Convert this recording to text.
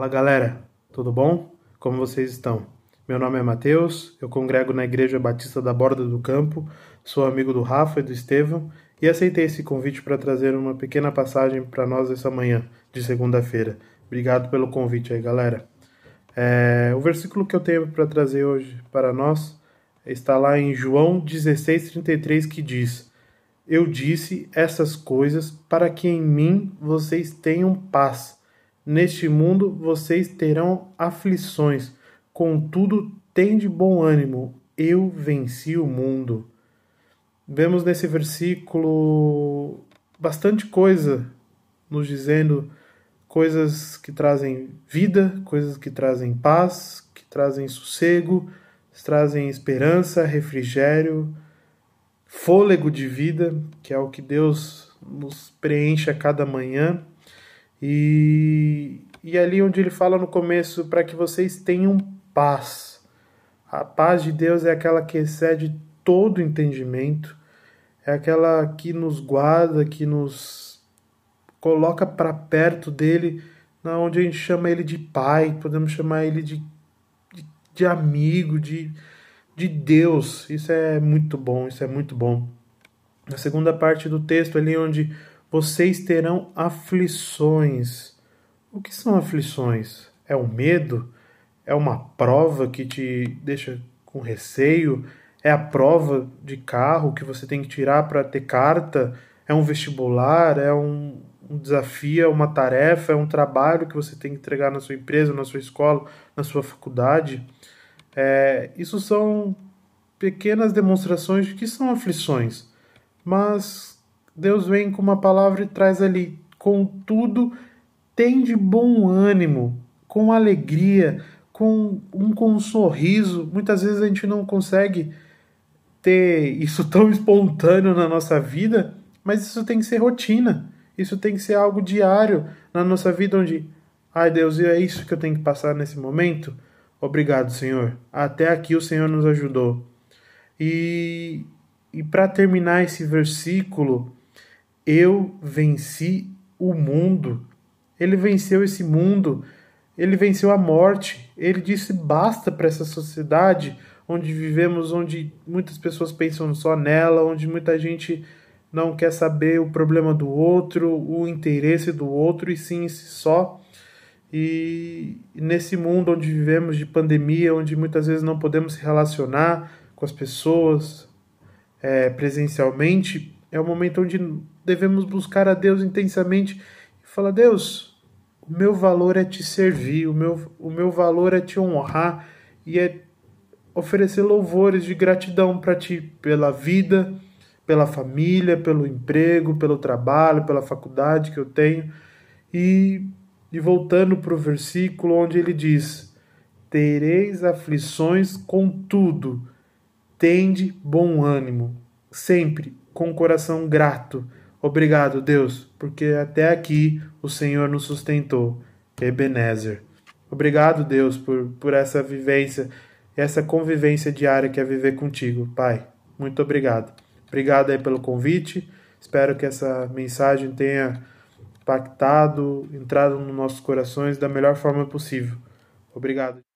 Fala galera, tudo bom? Como vocês estão? Meu nome é Matheus, eu congrego na Igreja Batista da Borda do Campo, sou amigo do Rafa e do Estevão e aceitei esse convite para trazer uma pequena passagem para nós essa manhã de segunda-feira. Obrigado pelo convite aí, galera. É, o versículo que eu tenho para trazer hoje para nós está lá em João 16,33 que diz: Eu disse essas coisas para que em mim vocês tenham paz. Neste mundo vocês terão aflições, contudo, tende bom ânimo, eu venci o mundo. Vemos nesse versículo bastante coisa nos dizendo coisas que trazem vida, coisas que trazem paz, que trazem sossego, trazem esperança, refrigério, fôlego de vida, que é o que Deus nos preenche a cada manhã. E, e ali onde ele fala no começo, para que vocês tenham paz. A paz de Deus é aquela que excede todo entendimento, é aquela que nos guarda, que nos coloca para perto dele, onde a gente chama ele de pai, podemos chamar ele de, de, de amigo, de, de Deus. Isso é muito bom, isso é muito bom. Na segunda parte do texto, ali onde vocês terão aflições. O que são aflições? É o medo? É uma prova que te deixa com receio? É a prova de carro que você tem que tirar para ter carta? É um vestibular? É um, um desafio? É uma tarefa? É um trabalho que você tem que entregar na sua empresa, na sua escola, na sua faculdade? É, isso são pequenas demonstrações de que são aflições, mas Deus vem com uma palavra e traz ali: contudo, tem de bom ânimo, com alegria, com um, com um sorriso. Muitas vezes a gente não consegue ter isso tão espontâneo na nossa vida, mas isso tem que ser rotina. Isso tem que ser algo diário na nossa vida, onde, ai Deus, é isso que eu tenho que passar nesse momento? Obrigado, Senhor. Até aqui o Senhor nos ajudou. E, e para terminar esse versículo, eu venci o mundo. Ele venceu esse mundo, ele venceu a morte. Ele disse basta para essa sociedade onde vivemos, onde muitas pessoas pensam só nela, onde muita gente não quer saber o problema do outro, o interesse do outro, e sim só. E nesse mundo onde vivemos de pandemia, onde muitas vezes não podemos se relacionar com as pessoas é, presencialmente, é o momento onde devemos buscar a Deus intensamente e falar: Deus, o meu valor é te servir, o meu, o meu valor é te honrar e é oferecer louvores de gratidão para ti pela vida, pela família, pelo emprego, pelo trabalho, pela faculdade que eu tenho. E, e voltando para o versículo onde ele diz: Tereis aflições, contudo, tende bom ânimo, sempre com o coração grato. Obrigado, Deus, porque até aqui o Senhor nos sustentou. Ebenezer. Obrigado, Deus, por, por essa vivência, essa convivência diária que é viver contigo, Pai. Muito obrigado. Obrigado aí pelo convite. Espero que essa mensagem tenha impactado, entrado nos nossos corações da melhor forma possível. Obrigado.